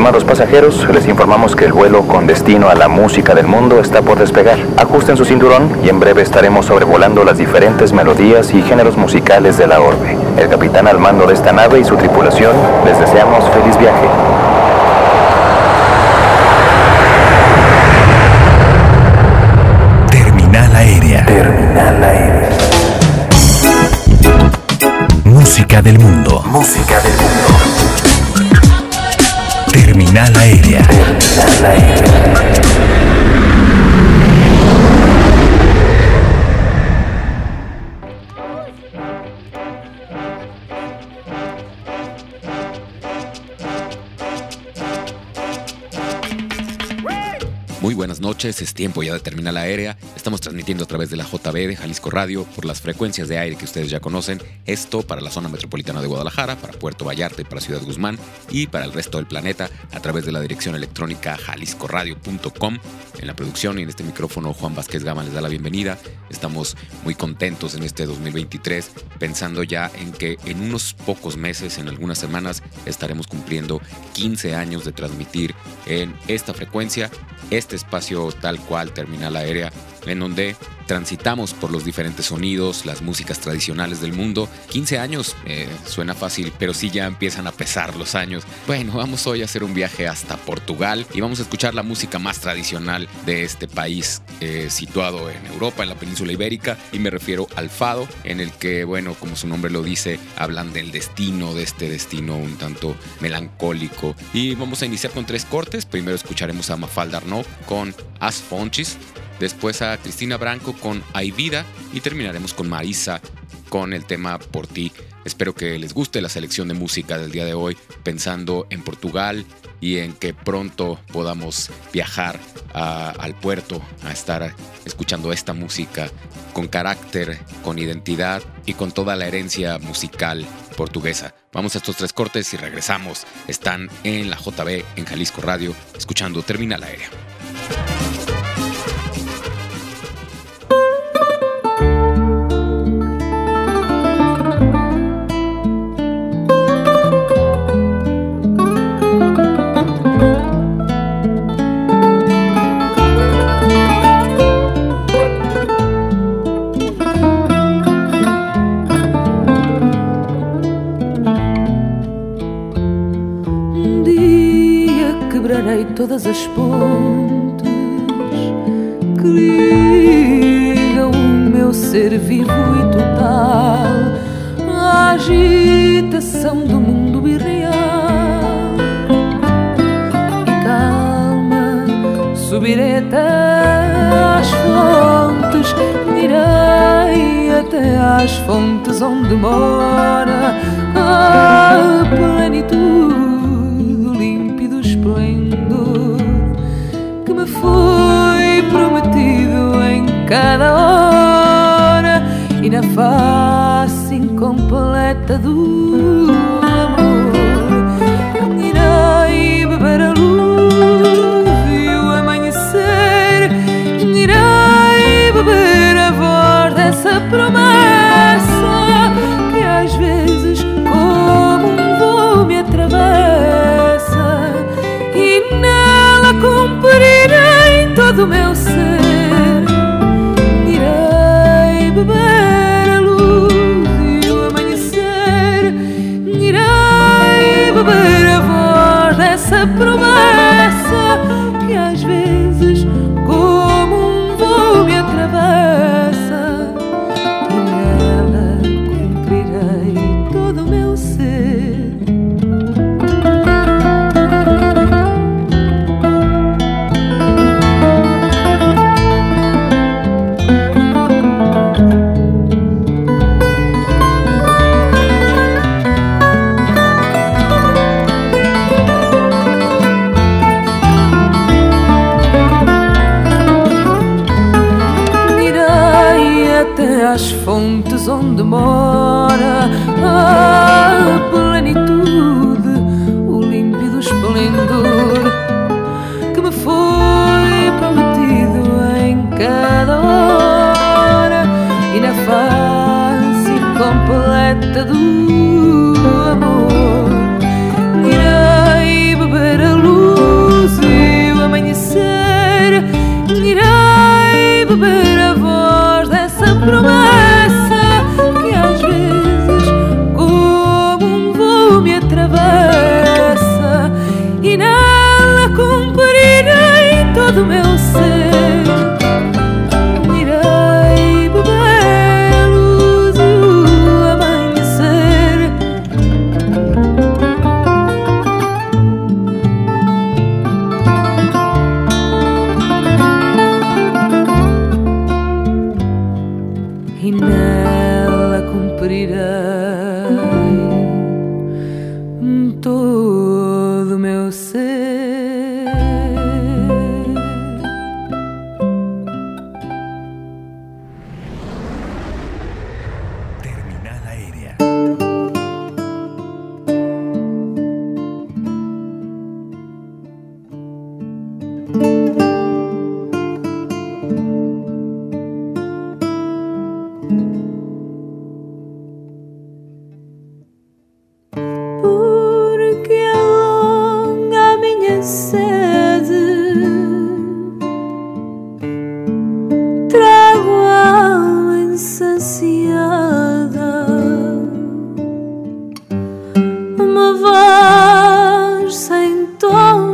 Estimados pasajeros, les informamos que el vuelo con destino a la música del mundo está por despegar. Ajusten su cinturón y en breve estaremos sobrevolando las diferentes melodías y géneros musicales de la orbe. El capitán al mando de esta nave y su tripulación les deseamos feliz viaje. Terminal aérea. Terminal aérea. Música del mundo. Música del mundo. Aérea. Muy buenas noches, es tiempo ya de Terminal Aérea. Estamos transmitiendo a través de la JB de Jalisco Radio por las frecuencias de aire que ustedes ya conocen. Esto para la zona metropolitana de Guadalajara, para Puerto Vallarta para Ciudad Guzmán y para el resto del planeta a través de la dirección electrónica jaliscoradio.com. En la producción y en este micrófono Juan Vázquez Gama les da la bienvenida. Estamos muy contentos en este 2023 pensando ya en que en unos pocos meses, en algunas semanas, estaremos cumpliendo 15 años de transmitir en esta frecuencia este espacio tal cual terminal aérea en donde transitamos por los diferentes sonidos, las músicas tradicionales del mundo. 15 años eh, suena fácil, pero sí ya empiezan a pesar los años. Bueno, vamos hoy a hacer un viaje hasta Portugal y vamos a escuchar la música más tradicional de este país eh, situado en Europa, en la península ibérica, y me refiero al fado, en el que, bueno, como su nombre lo dice, hablan del destino, de este destino un tanto melancólico. Y vamos a iniciar con tres cortes. Primero escucharemos a Mafalda Arnaud con As Fonchis, después a Cristina Branco con Hay Vida y terminaremos con Marisa con el tema Por ti. Espero que les guste la selección de música del día de hoy, pensando en Portugal y en que pronto podamos viajar al puerto a estar escuchando esta música con carácter, con identidad y con toda la herencia musical portuguesa. Vamos a estos tres cortes y regresamos. Están en la JB, en Jalisco Radio, escuchando Terminal Aérea. Todas as pontes que ligam o meu ser vivo e total à agitação do mundo irreal. E calma, subirei até às fontes, irei até às fontes onde mora a plenitude, foi prometido em cada hora e na face incompleta do amor. Irei beber a luz e o amanhecer, irei beber a voz dessa promessa cada hora e na face completa do oh.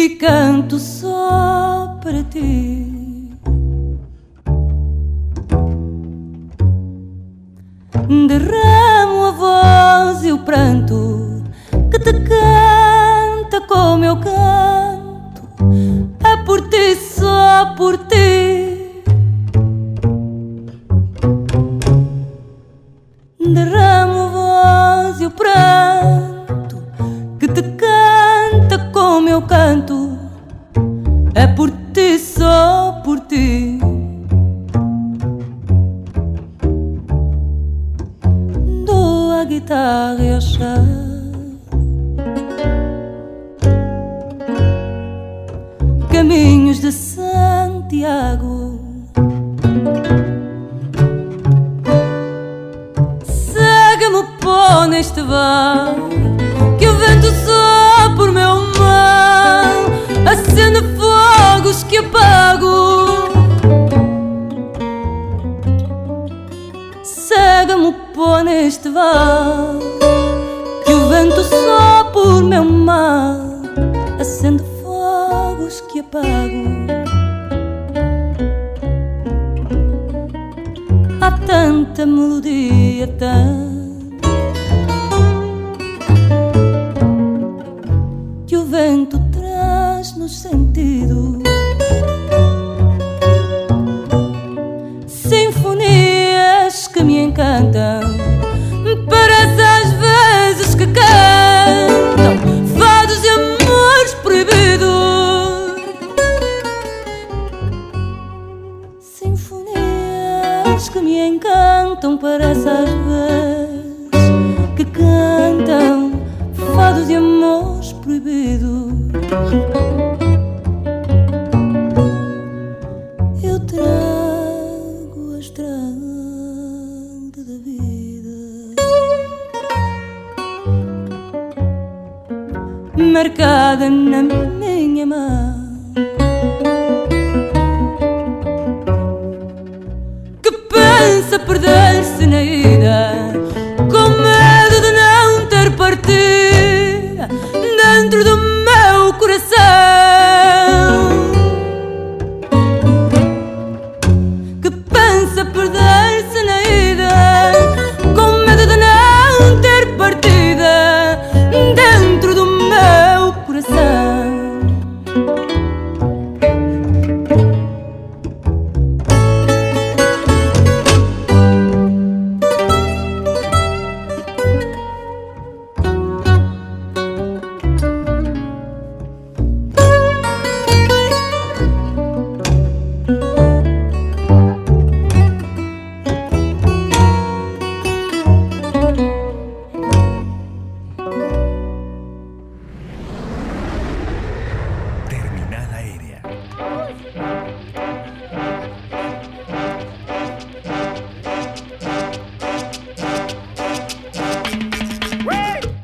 e canto só para ti. Derramo a voz e o pranto que te canta como eu canto. É por ti, só por ti. encantando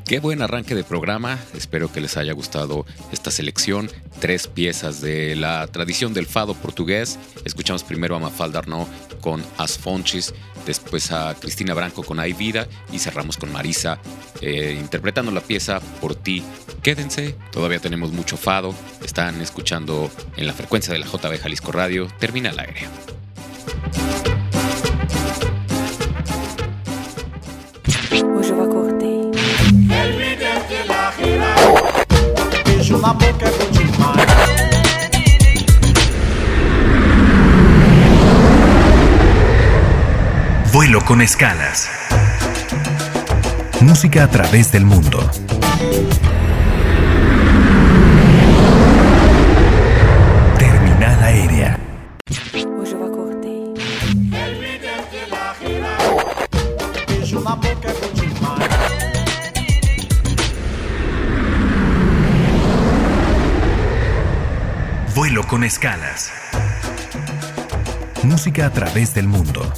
Qué buen arranque de programa. Espero que les haya gustado esta selección. Tres piezas de la tradición del fado portugués. Escuchamos primero a Mafalda Arnaud con As Fontes, después a Cristina Branco con Hay Vida y cerramos con Marisa eh, interpretando la pieza Por ti. Quédense, todavía tenemos mucho fado. Están escuchando en la frecuencia de la JB Jalisco Radio. Termina el aire. Boca. Vuelo con escalas. Música a través del mundo. Con escalas. Música a través del mundo.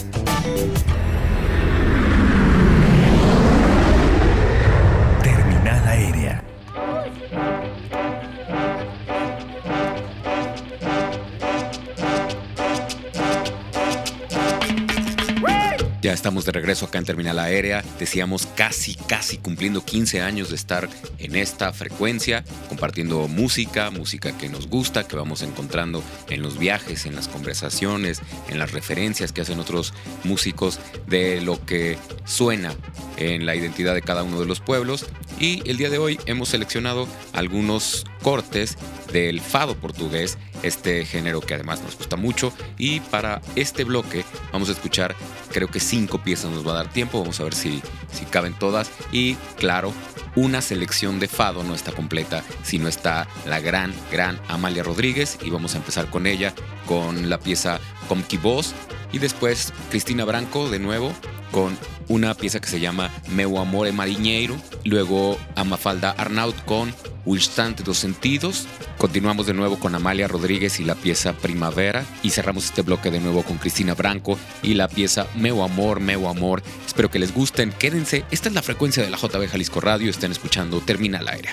Ya estamos de regreso acá en Terminal Aérea. Decíamos casi, casi cumpliendo 15 años de estar en esta frecuencia, compartiendo música, música que nos gusta, que vamos encontrando en los viajes, en las conversaciones, en las referencias que hacen otros músicos de lo que suena en la identidad de cada uno de los pueblos. Y el día de hoy hemos seleccionado algunos cortes del fado portugués, este género que además nos gusta mucho. Y para este bloque vamos a escuchar, creo que cinco piezas nos va a dar tiempo, vamos a ver si, si caben todas. Y claro, una selección de fado no está completa si no está la gran, gran Amalia Rodríguez. Y vamos a empezar con ella, con la pieza Comqui Voz. Y después Cristina Branco de nuevo con una pieza que se llama Meu Amore Marinheiro. Luego Amafalda Arnaut con O Instante dos Sentidos. Continuamos de nuevo con Amalia Rodríguez y la pieza Primavera. Y cerramos este bloque de nuevo con Cristina Branco y la pieza Meu Amor, Meu Amor. Espero que les gusten. Quédense. Esta es la frecuencia de la JB Jalisco Radio. Están escuchando Termina el aire.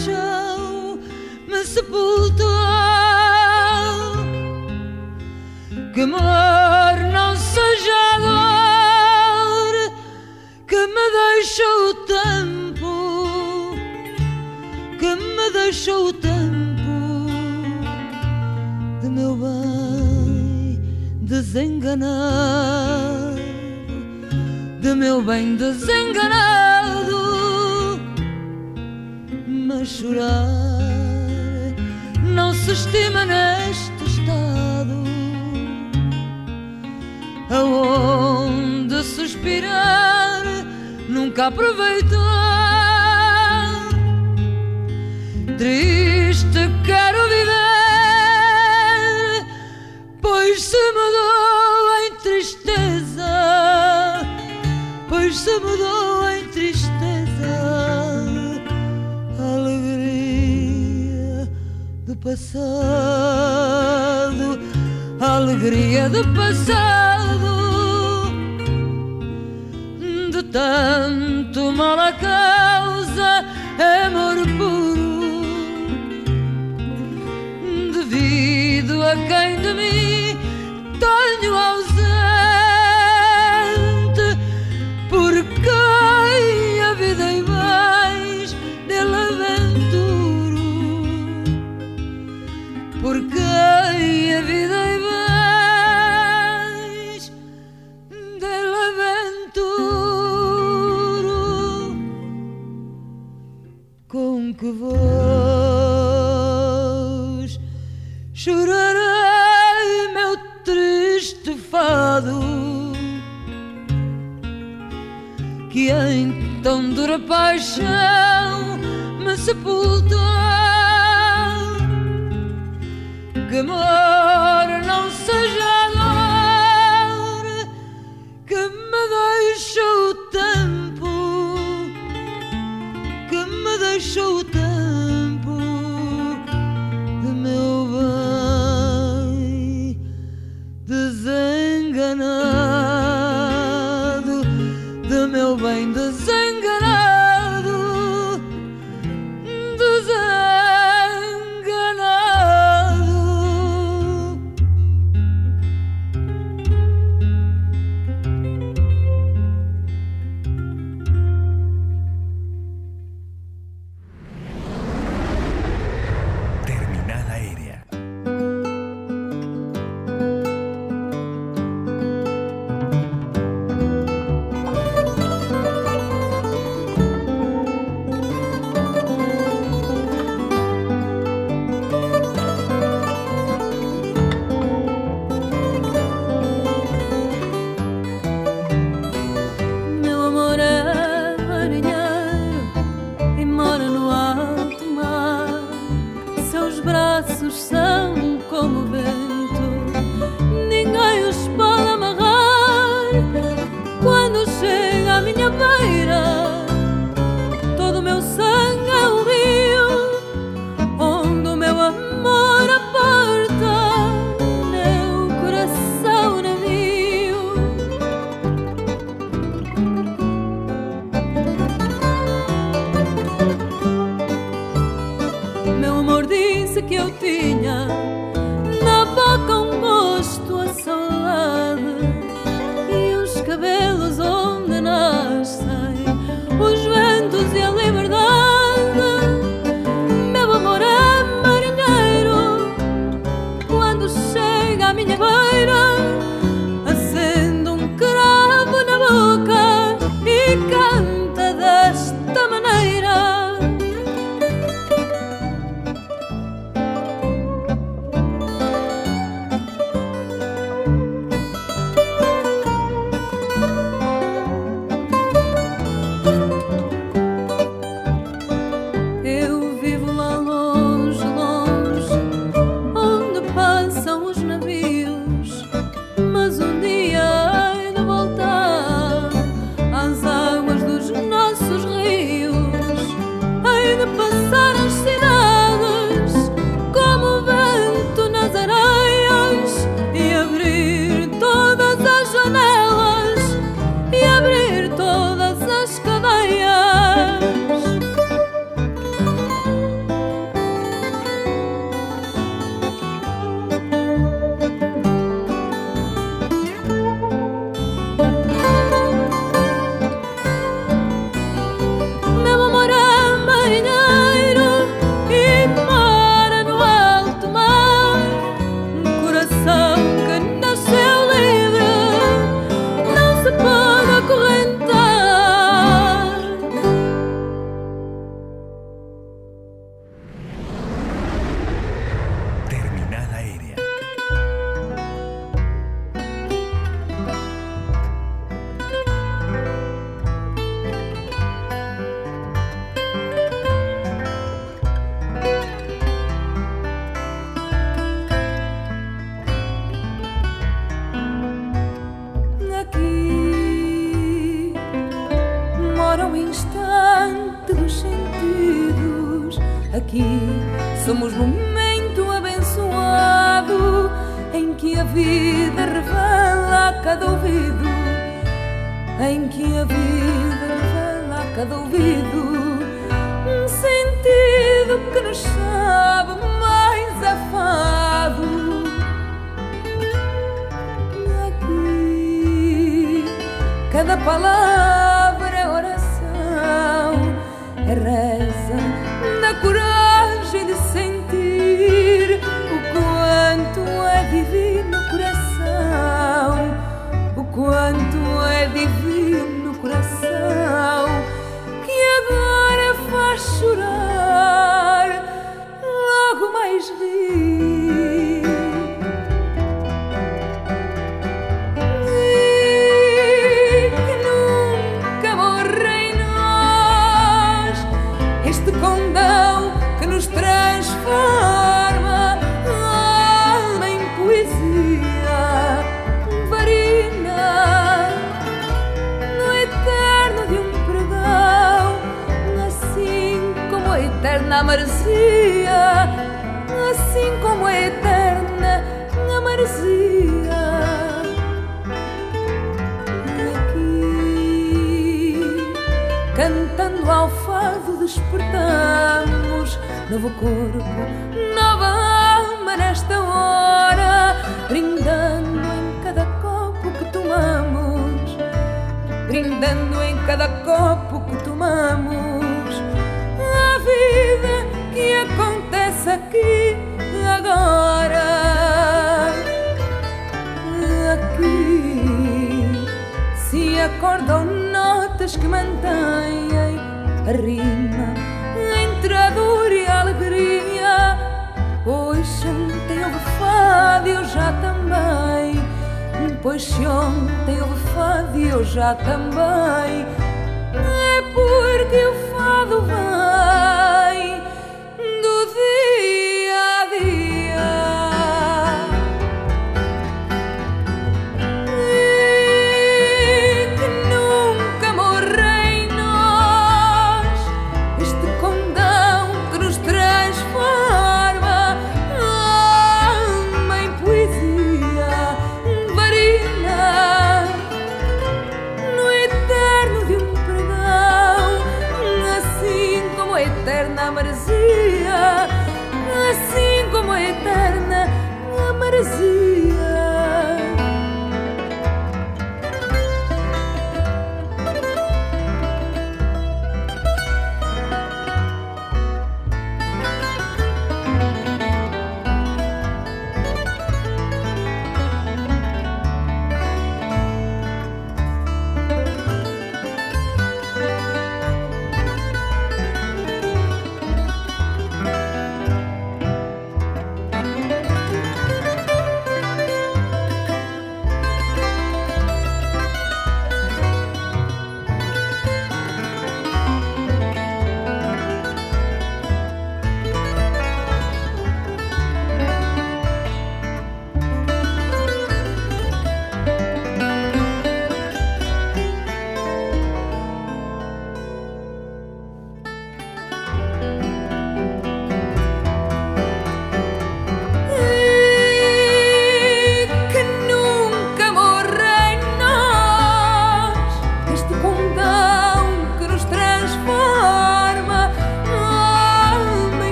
paixão me sepultou. Que amor não seja agora dor que me deixou o tempo, que me deixou o tempo de meu bem desenganar, de meu bem desenganar chorar. Não se estima neste estado aonde suspirar nunca aproveitar. Triste quero viver, pois se mudou em tristeza, pois se mudou em passado, alegria do passado, de tanto mal a causa, amor puro, devido a quem de mim. que vos chorarei meu triste fado que em tão dura paixão me sepultou que amor não seja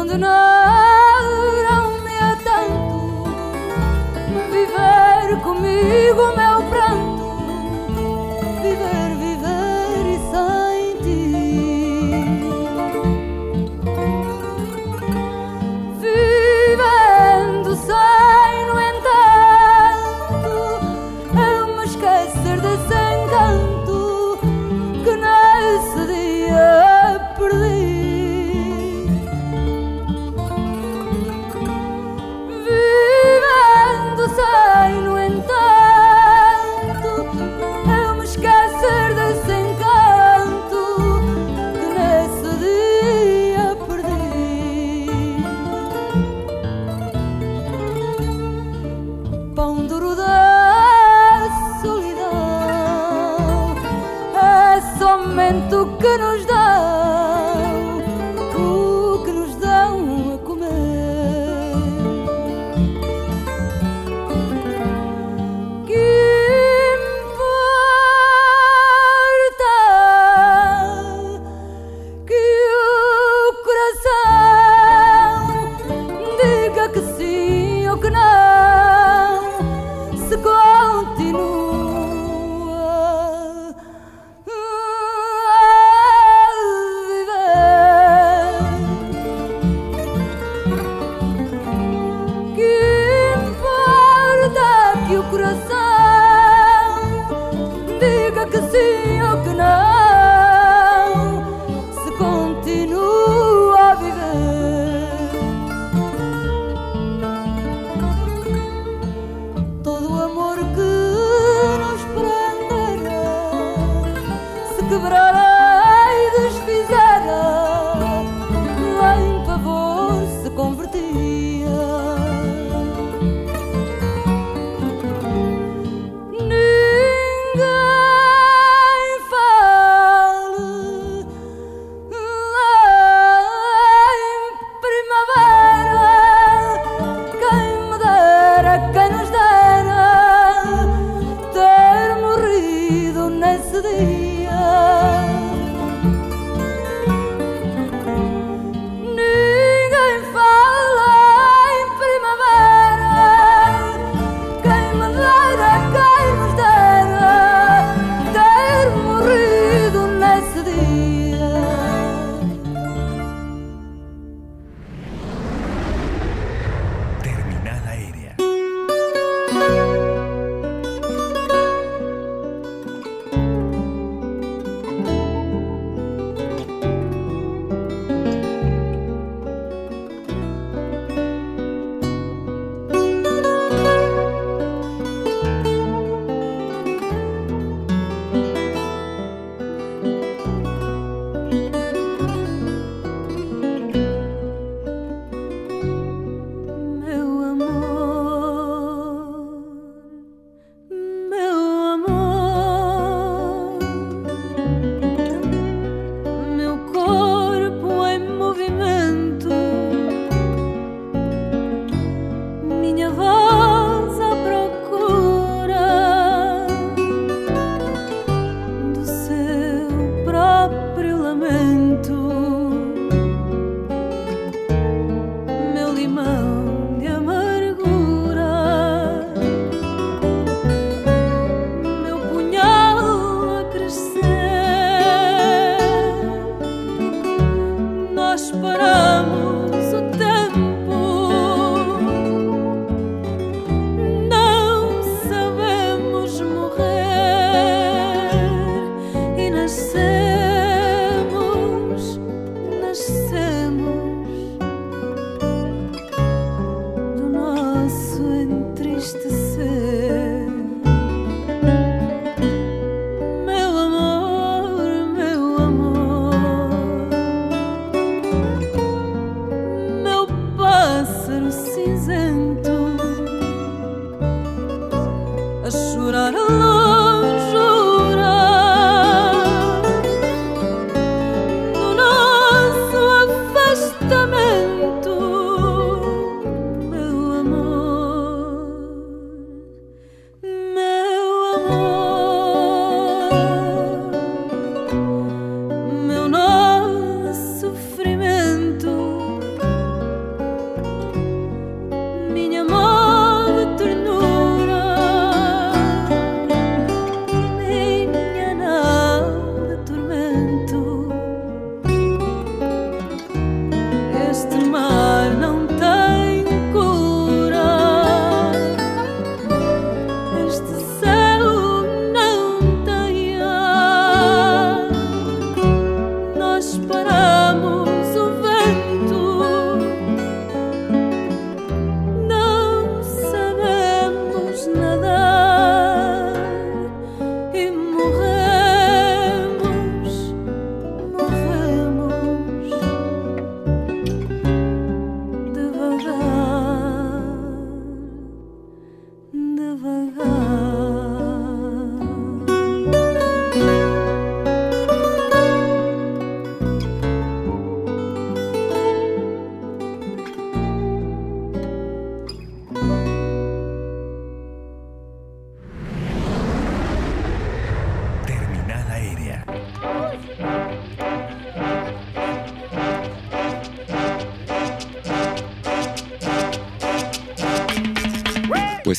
condenaram-me a tanto viver comigo.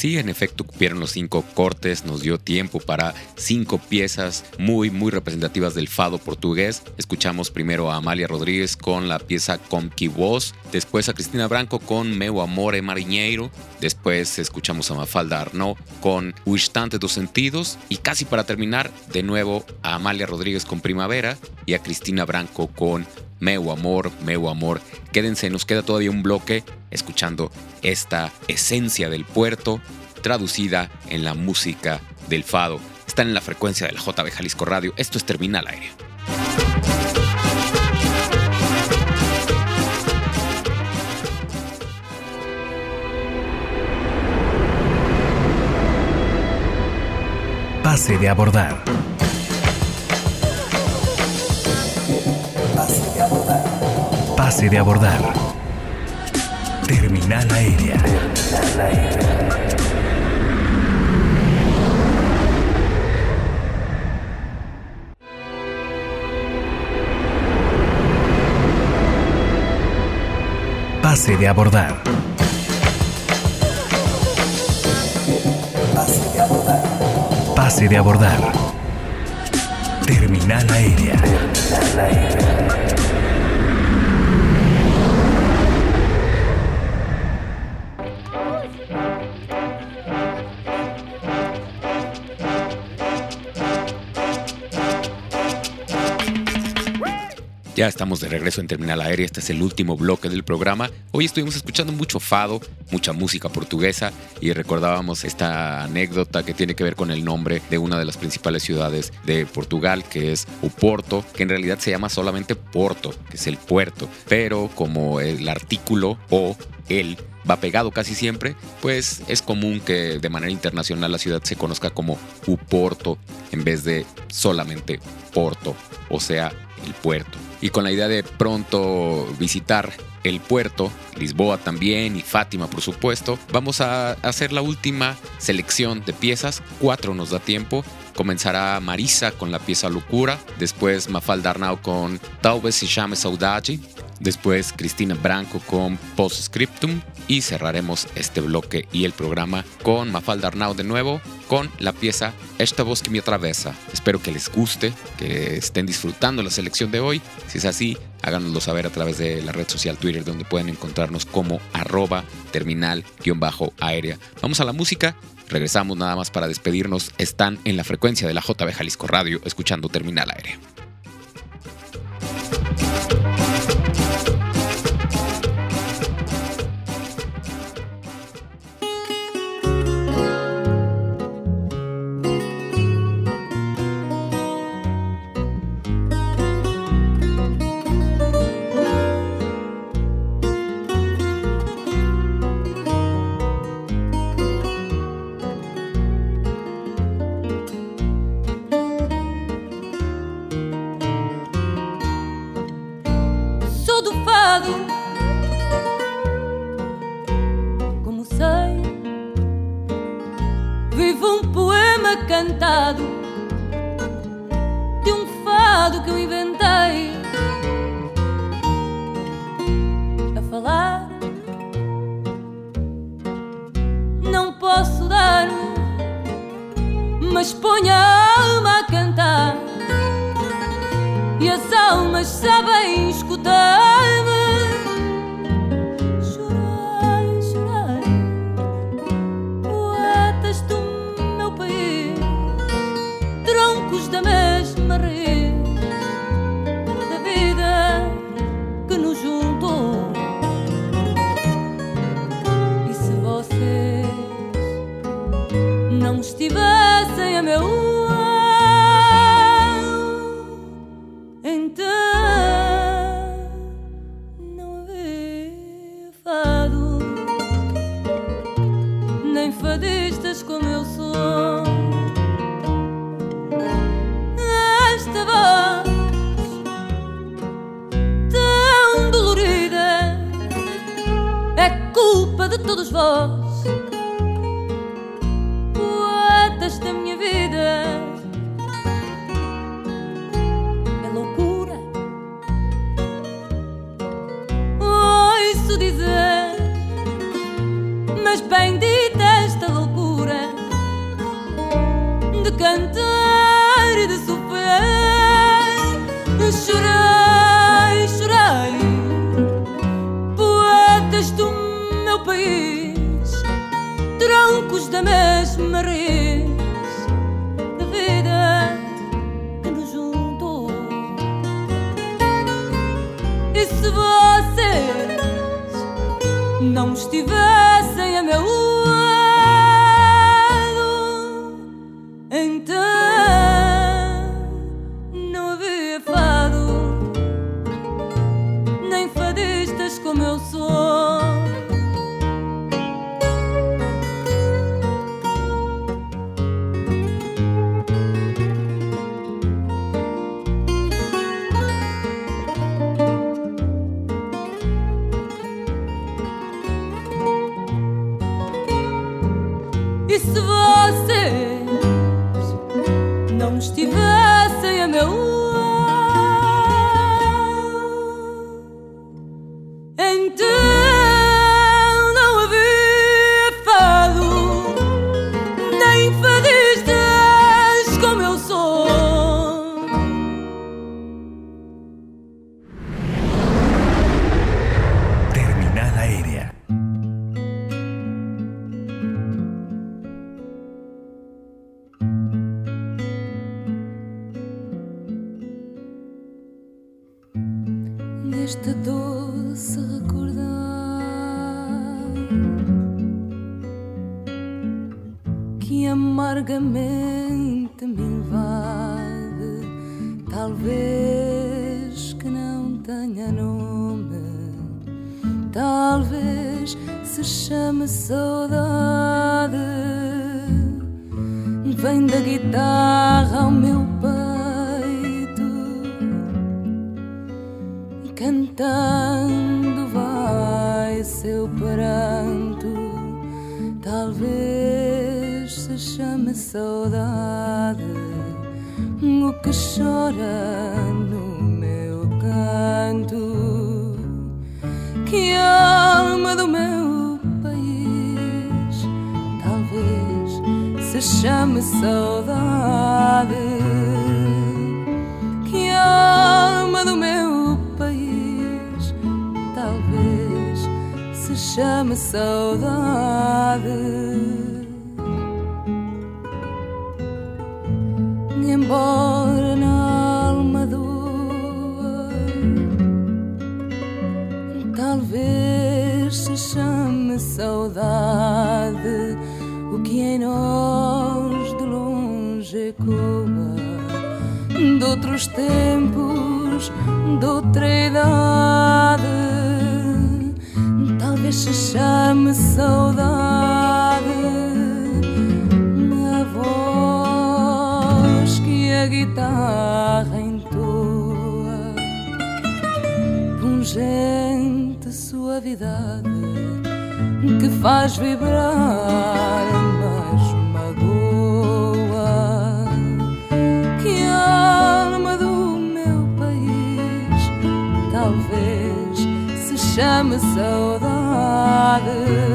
Sí, en efecto, cupieron los cinco cortes, nos dio tiempo para cinco piezas muy, muy representativas del fado portugués. Escuchamos primero a Amalia Rodríguez con la pieza Com Que Voz, después a Cristina Branco con Meu Amore Marinheiro, después escuchamos a Mafalda Arnaud con O Instante dos Sentidos y casi para terminar, de nuevo a Amalia Rodríguez con Primavera y a Cristina Branco con Meu Amor, Meu Amor. Quédense, nos queda todavía un bloque escuchando esta esencia del puerto traducida en la música del fado. Están en la frecuencia del JB Jalisco Radio. Esto es Terminal Aire. Pase de abordar. Pase de abordar. Terminal aérea. Pase de abordar. Pase de abordar. Terminal aérea. Ya estamos de regreso en Terminal Aérea, este es el último bloque del programa. Hoy estuvimos escuchando mucho fado, mucha música portuguesa y recordábamos esta anécdota que tiene que ver con el nombre de una de las principales ciudades de Portugal, que es Oporto, que en realidad se llama solamente Porto, que es el puerto, pero como el artículo o el va pegado casi siempre, pues es común que de manera internacional la ciudad se conozca como Uporto en vez de solamente Porto, o sea, el puerto. Y con la idea de pronto visitar el puerto, Lisboa también y Fátima por supuesto, vamos a hacer la última selección de piezas, cuatro nos da tiempo. Comenzará Marisa con la pieza Locura, después Mafalda Arnau con Talvez se llame Saudade, después Cristina Branco con Postscriptum y cerraremos este bloque y el programa con Mafalda Arnau de nuevo con la pieza Esta voz que me atravesa. Espero que les guste, que estén disfrutando la selección de hoy. Si es así, háganoslo saber a través de la red social Twitter donde pueden encontrarnos como arroba terminal-aérea. Vamos a la música. Regresamos nada más para despedirnos. Están en la frecuencia de la JB Jalisco Radio escuchando Terminal Aérea. Mas ponho a alma a cantar e as almas sabem escutar-me. não estiver. da guitarra ao meu peito e cantando vai seu pranto, talvez se chame saudade o que chora no meu canto. Que alma do meu se chame saudade. Que alma do meu país, talvez se chame saudade. dos tempos de outra idade. Talvez se chame saudade. na voz que a guitarra entoa, pungente suavidade que faz vibrar. yaşamı soğudadır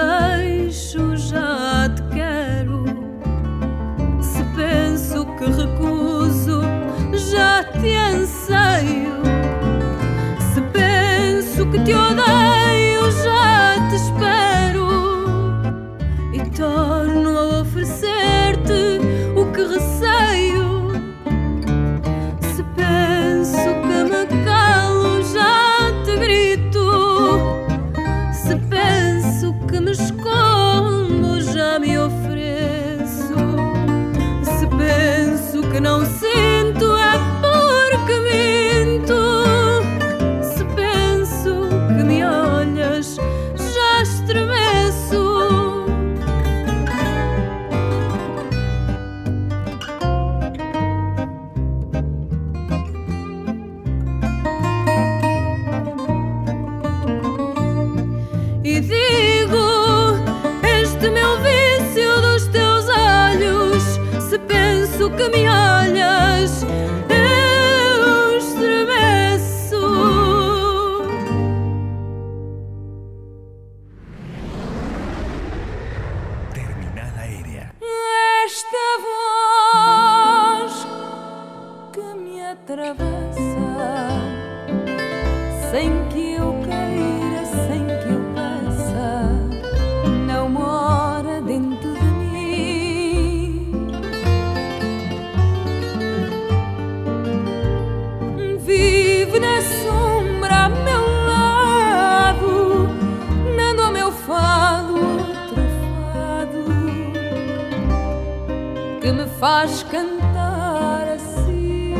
queixo já. A cantar assim.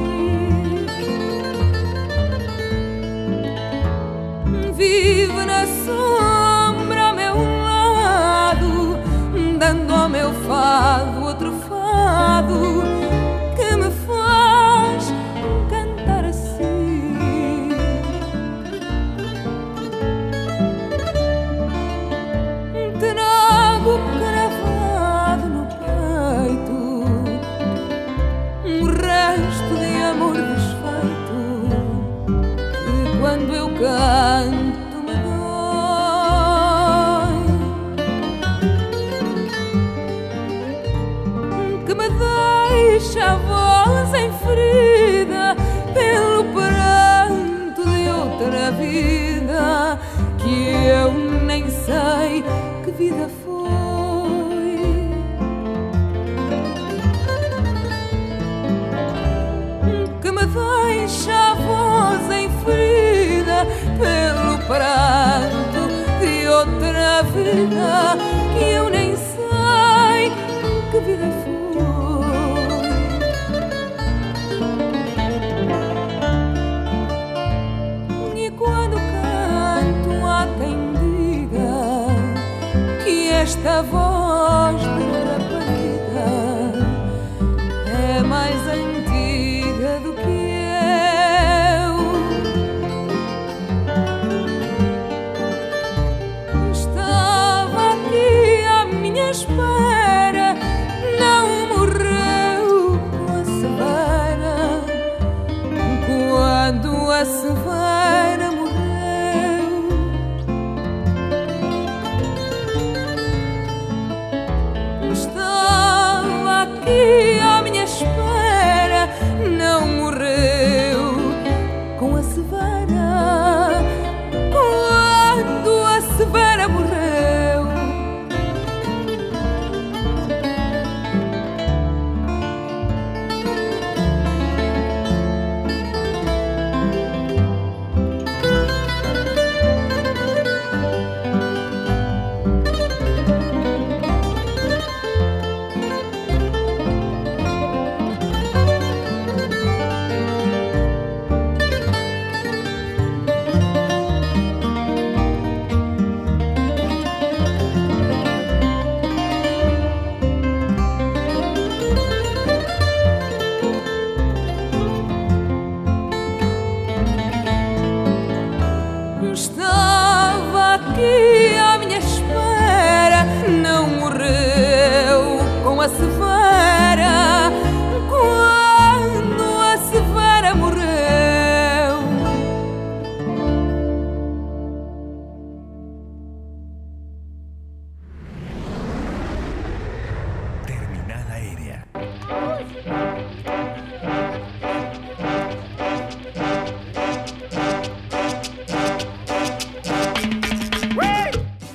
Vive na sombra ao meu lado, dando ao meu fado.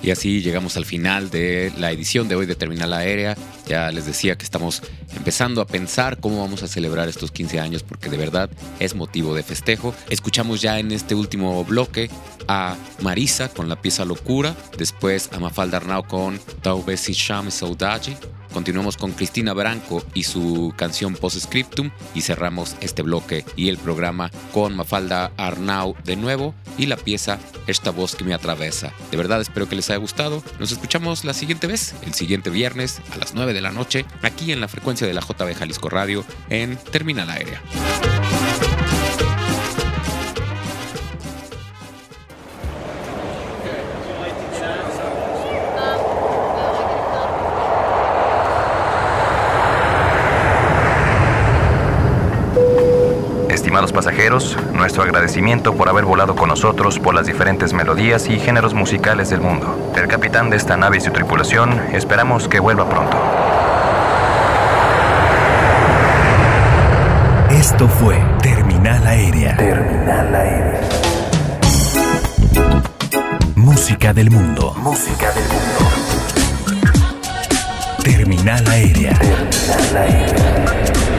Y así llegamos al final de la edición de hoy de Terminal Aérea. Ya les decía que estamos empezando a pensar cómo vamos a celebrar estos 15 años porque de verdad es motivo de festejo. Escuchamos ya en este último bloque a Marisa con la pieza Locura, después a Mafalda Arnau con Talvez si chame saudade, Continuamos con Cristina Branco y su canción Post Scriptum y cerramos este bloque y el programa con Mafalda Arnau de nuevo y la pieza Esta voz que me atravesa. De verdad espero que les haya gustado. Nos escuchamos la siguiente vez, el siguiente viernes a las 9 de la noche, aquí en la frecuencia de la JB Jalisco Radio en Terminal Aérea. Pasajeros, nuestro agradecimiento por haber volado con nosotros por las diferentes melodías y géneros musicales del mundo. El capitán de esta nave y su tripulación esperamos que vuelva pronto. Esto fue Terminal Aérea. Terminal aérea. Música del mundo. Música del mundo. Terminal Aérea. Terminal aérea.